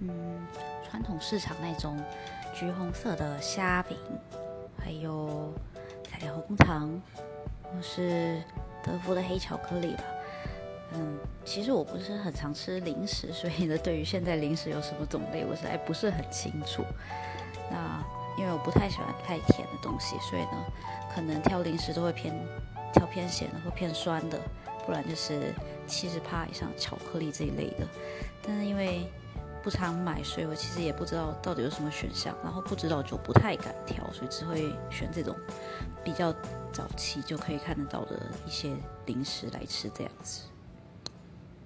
嗯，传统市场那种橘红色的虾饼，还有彩虹糖，或是德芙的黑巧克力吧。嗯，其实我不是很常吃零食，所以呢，对于现在零食有什么种类，我实在不是很清楚。那因为我不太喜欢太甜的东西，所以呢，可能挑零食都会偏挑偏咸的或偏酸的，不然就是七十帕以上巧克力这一类的。但不常买，所以我其实也不知道到底有什么选项，然后不知道就不太敢挑，所以只会选这种比较早期就可以看得到的一些零食来吃这样子。